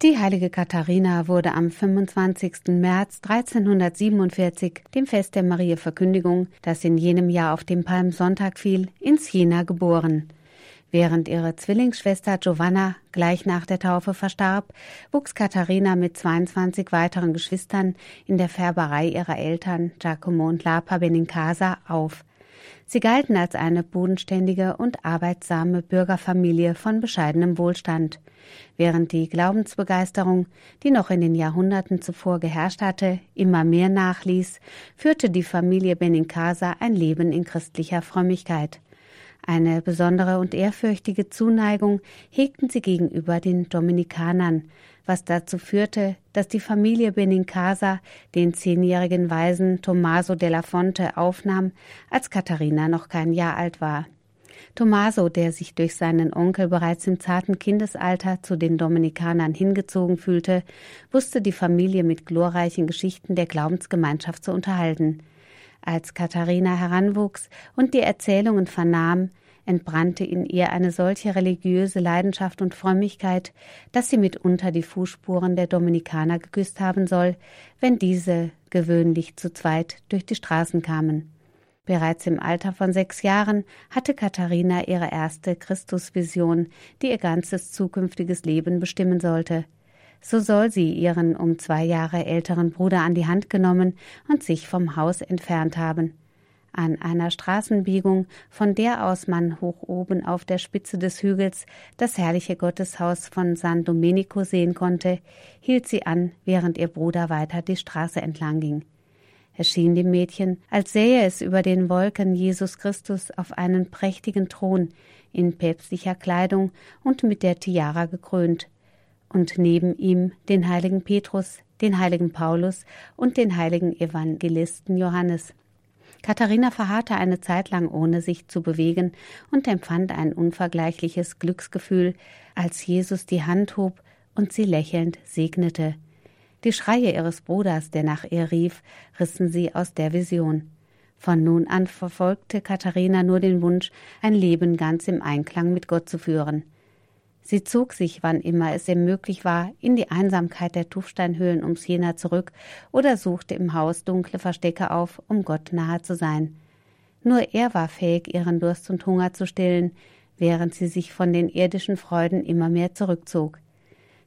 Die heilige Katharina wurde am 25. März 1347, dem Fest der Maria Verkündigung, das in jenem Jahr auf dem Palmsonntag fiel, in Siena geboren. Während ihre Zwillingsschwester Giovanna gleich nach der Taufe verstarb, wuchs Katharina mit 22 weiteren Geschwistern in der Färberei ihrer Eltern Giacomo und Lapa Benincasa auf. Sie galten als eine bodenständige und arbeitsame Bürgerfamilie von bescheidenem Wohlstand. Während die Glaubensbegeisterung, die noch in den Jahrhunderten zuvor geherrscht hatte, immer mehr nachließ, führte die Familie Benincasa ein Leben in christlicher Frömmigkeit. Eine besondere und ehrfürchtige Zuneigung hegten sie gegenüber den Dominikanern, was dazu führte, dass die Familie Benincasa den zehnjährigen Waisen Tommaso della Fonte aufnahm, als Katharina noch kein Jahr alt war. Tommaso, der sich durch seinen Onkel bereits im zarten Kindesalter zu den Dominikanern hingezogen fühlte, wusste die Familie mit glorreichen Geschichten der Glaubensgemeinschaft zu unterhalten. Als Katharina heranwuchs und die Erzählungen vernahm, entbrannte in ihr eine solche religiöse Leidenschaft und Frömmigkeit, dass sie mitunter die Fußspuren der Dominikaner geküsst haben soll, wenn diese gewöhnlich zu zweit durch die Straßen kamen. Bereits im Alter von sechs Jahren hatte Katharina ihre erste Christusvision, die ihr ganzes zukünftiges Leben bestimmen sollte. So soll sie ihren um zwei Jahre älteren Bruder an die Hand genommen und sich vom Haus entfernt haben. An einer Straßenbiegung, von der aus man hoch oben auf der Spitze des Hügels das herrliche Gotteshaus von San Domenico sehen konnte, hielt sie an, während ihr Bruder weiter die Straße entlang ging. Es schien dem Mädchen, als sähe es über den Wolken Jesus Christus auf einen prächtigen Thron, in päpstlicher Kleidung und mit der Tiara gekrönt, und neben ihm den heiligen Petrus, den heiligen Paulus und den heiligen Evangelisten Johannes. Katharina verharrte eine Zeit lang ohne sich zu bewegen und empfand ein unvergleichliches Glücksgefühl, als Jesus die Hand hob und sie lächelnd segnete. Die Schreie ihres Bruders, der nach ihr rief, rissen sie aus der Vision. Von nun an verfolgte Katharina nur den Wunsch, ein Leben ganz im Einklang mit Gott zu führen. Sie zog sich, wann immer es ihr möglich war, in die Einsamkeit der Tuffsteinhöhlen ums Jena zurück oder suchte im Haus dunkle Verstecke auf, um Gott nahe zu sein. Nur er war fähig, ihren Durst und Hunger zu stillen, während sie sich von den irdischen Freuden immer mehr zurückzog.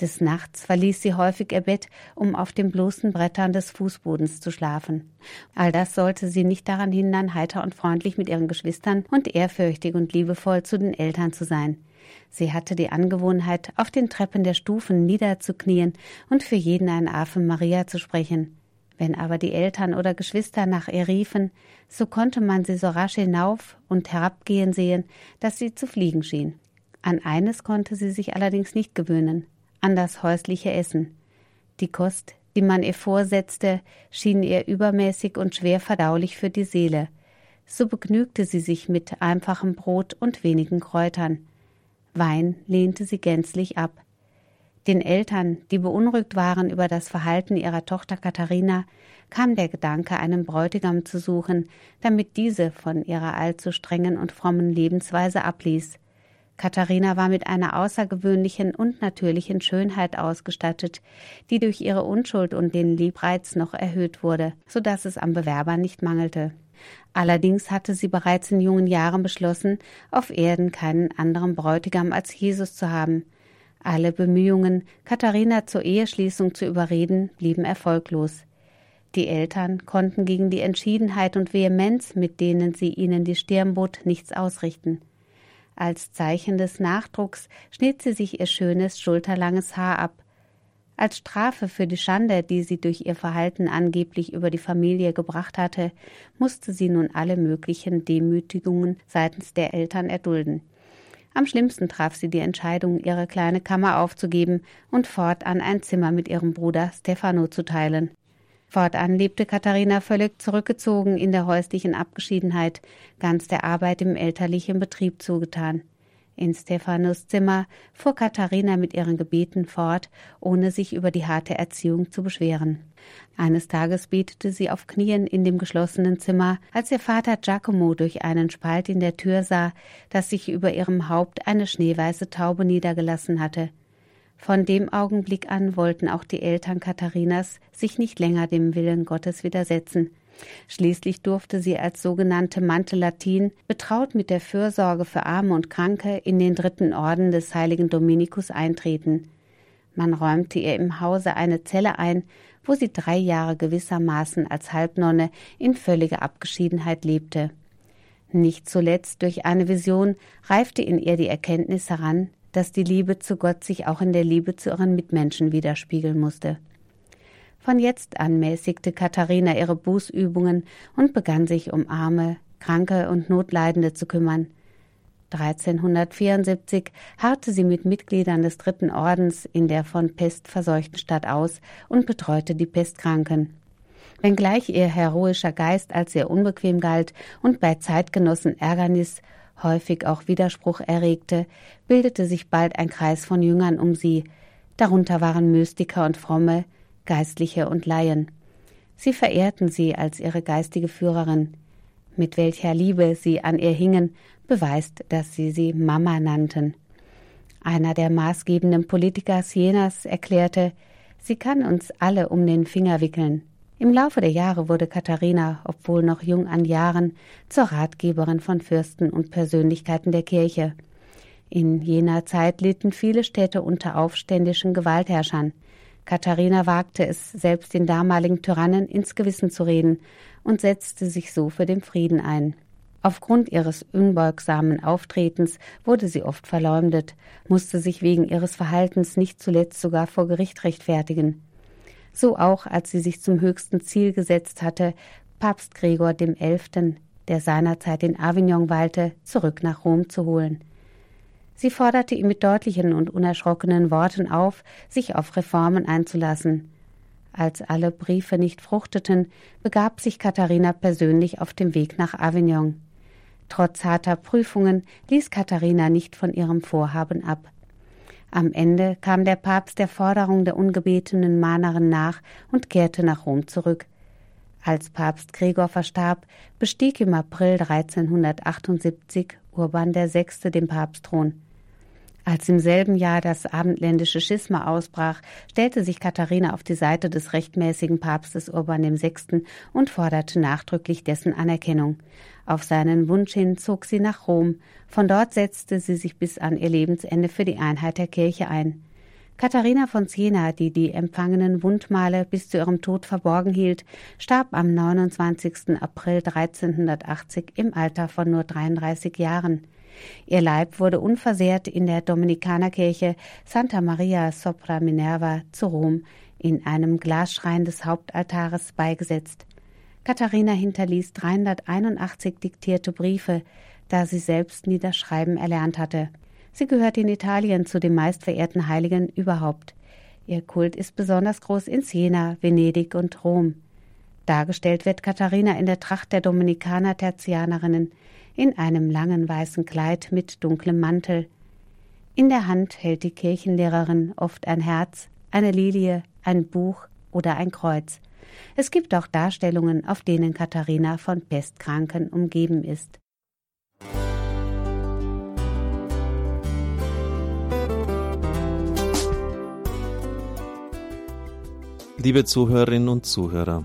Des Nachts verließ sie häufig ihr Bett, um auf den bloßen Brettern des Fußbodens zu schlafen. All das sollte sie nicht daran hindern, heiter und freundlich mit ihren Geschwistern und ehrfürchtig und liebevoll zu den Eltern zu sein. Sie hatte die Angewohnheit, auf den Treppen der Stufen niederzuknien und für jeden ein Ave Maria zu sprechen. Wenn aber die Eltern oder Geschwister nach ihr riefen, so konnte man sie so rasch hinauf und herabgehen sehen, dass sie zu fliegen schien. An eines konnte sie sich allerdings nicht gewöhnen, an das häusliche Essen. Die Kost, die man ihr vorsetzte, schien ihr übermäßig und schwer verdaulich für die Seele. So begnügte sie sich mit einfachem Brot und wenigen Kräutern. Wein lehnte sie gänzlich ab. Den Eltern, die beunruhigt waren über das Verhalten ihrer Tochter Katharina, kam der Gedanke, einen Bräutigam zu suchen, damit diese von ihrer allzu strengen und frommen Lebensweise abließ. Katharina war mit einer außergewöhnlichen und natürlichen Schönheit ausgestattet, die durch ihre Unschuld und den Liebreiz noch erhöht wurde, so dass es am Bewerber nicht mangelte. Allerdings hatte sie bereits in jungen Jahren beschlossen, auf Erden keinen anderen Bräutigam als Jesus zu haben. Alle Bemühungen, Katharina zur Eheschließung zu überreden, blieben erfolglos. Die Eltern konnten gegen die Entschiedenheit und Vehemenz, mit denen sie ihnen die Stirn bot, nichts ausrichten. Als Zeichen des Nachdrucks schnitt sie sich ihr schönes, schulterlanges Haar ab, als Strafe für die Schande, die sie durch ihr Verhalten angeblich über die Familie gebracht hatte, musste sie nun alle möglichen Demütigungen seitens der Eltern erdulden. Am schlimmsten traf sie die Entscheidung, ihre kleine Kammer aufzugeben und fortan ein Zimmer mit ihrem Bruder Stefano zu teilen. Fortan lebte Katharina völlig zurückgezogen in der häuslichen Abgeschiedenheit, ganz der Arbeit im elterlichen Betrieb zugetan. In Stephanus Zimmer fuhr Katharina mit ihren Gebeten fort, ohne sich über die harte Erziehung zu beschweren. Eines Tages betete sie auf Knien in dem geschlossenen Zimmer, als ihr Vater Giacomo durch einen Spalt in der Tür sah, dass sich über ihrem Haupt eine schneeweiße Taube niedergelassen hatte. Von dem Augenblick an wollten auch die Eltern Katharinas sich nicht länger dem Willen Gottes widersetzen. Schließlich durfte sie als sogenannte Mante Latin, betraut mit der Fürsorge für Arme und Kranke, in den dritten Orden des heiligen Dominikus eintreten. Man räumte ihr im Hause eine Zelle ein, wo sie drei Jahre gewissermaßen als Halbnonne in völliger Abgeschiedenheit lebte. Nicht zuletzt durch eine Vision reifte in ihr die Erkenntnis heran, dass die Liebe zu Gott sich auch in der Liebe zu ihren Mitmenschen widerspiegeln musste. Von jetzt an mäßigte Katharina ihre Bußübungen und begann sich um Arme, Kranke und Notleidende zu kümmern. 1374 harrte sie mit Mitgliedern des Dritten Ordens in der von Pest verseuchten Stadt aus und betreute die Pestkranken. Wenngleich ihr heroischer Geist als sehr unbequem galt und bei Zeitgenossen Ärgernis, häufig auch Widerspruch erregte, bildete sich bald ein Kreis von Jüngern um sie, darunter waren Mystiker und Fromme, Geistliche und Laien. Sie verehrten sie als ihre geistige Führerin. Mit welcher Liebe sie an ihr hingen, beweist, dass sie sie Mama nannten. Einer der maßgebenden Politiker Sienas erklärte, sie kann uns alle um den Finger wickeln. Im Laufe der Jahre wurde Katharina, obwohl noch jung an Jahren, zur Ratgeberin von Fürsten und Persönlichkeiten der Kirche. In jener Zeit litten viele Städte unter aufständischen Gewaltherrschern. Katharina wagte es, selbst den damaligen Tyrannen ins Gewissen zu reden und setzte sich so für den Frieden ein. Aufgrund ihres unbeugsamen Auftretens wurde sie oft verleumdet, musste sich wegen ihres Verhaltens nicht zuletzt sogar vor Gericht rechtfertigen. So auch, als sie sich zum höchsten Ziel gesetzt hatte, Papst Gregor XI., der seinerzeit in Avignon weilte, zurück nach Rom zu holen. Sie forderte ihn mit deutlichen und unerschrockenen Worten auf, sich auf Reformen einzulassen. Als alle Briefe nicht fruchteten, begab sich Katharina persönlich auf dem Weg nach Avignon. Trotz harter Prüfungen ließ Katharina nicht von ihrem Vorhaben ab. Am Ende kam der Papst der Forderung der ungebetenen Mahnerin nach und kehrte nach Rom zurück. Als Papst Gregor verstarb, bestieg im April 1378 Urban VI. den Papstthron. Als im selben Jahr das abendländische Schisma ausbrach, stellte sich Katharina auf die Seite des rechtmäßigen Papstes Urban VI. und forderte nachdrücklich dessen Anerkennung. Auf seinen Wunsch hin zog sie nach Rom. Von dort setzte sie sich bis an ihr Lebensende für die Einheit der Kirche ein. Katharina von Siena, die die empfangenen Wundmale bis zu ihrem Tod verborgen hielt, starb am 29. April 1380 im Alter von nur 33 Jahren. Ihr Leib wurde unversehrt in der Dominikanerkirche Santa Maria sopra Minerva zu Rom in einem Glasschrein des Hauptaltares beigesetzt. Katharina hinterließ 381 diktierte Briefe, da sie selbst Niederschreiben erlernt hatte. Sie gehört in Italien zu den meistverehrten Heiligen überhaupt. Ihr Kult ist besonders groß in Siena, Venedig und Rom. Dargestellt wird Katharina in der Tracht der Dominikaner Tertianerinnen, in einem langen weißen Kleid mit dunklem Mantel. In der Hand hält die Kirchenlehrerin oft ein Herz, eine Lilie, ein Buch oder ein Kreuz. Es gibt auch Darstellungen, auf denen Katharina von Pestkranken umgeben ist. Liebe Zuhörerinnen und Zuhörer,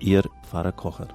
Ihr Pfarrer Kocher.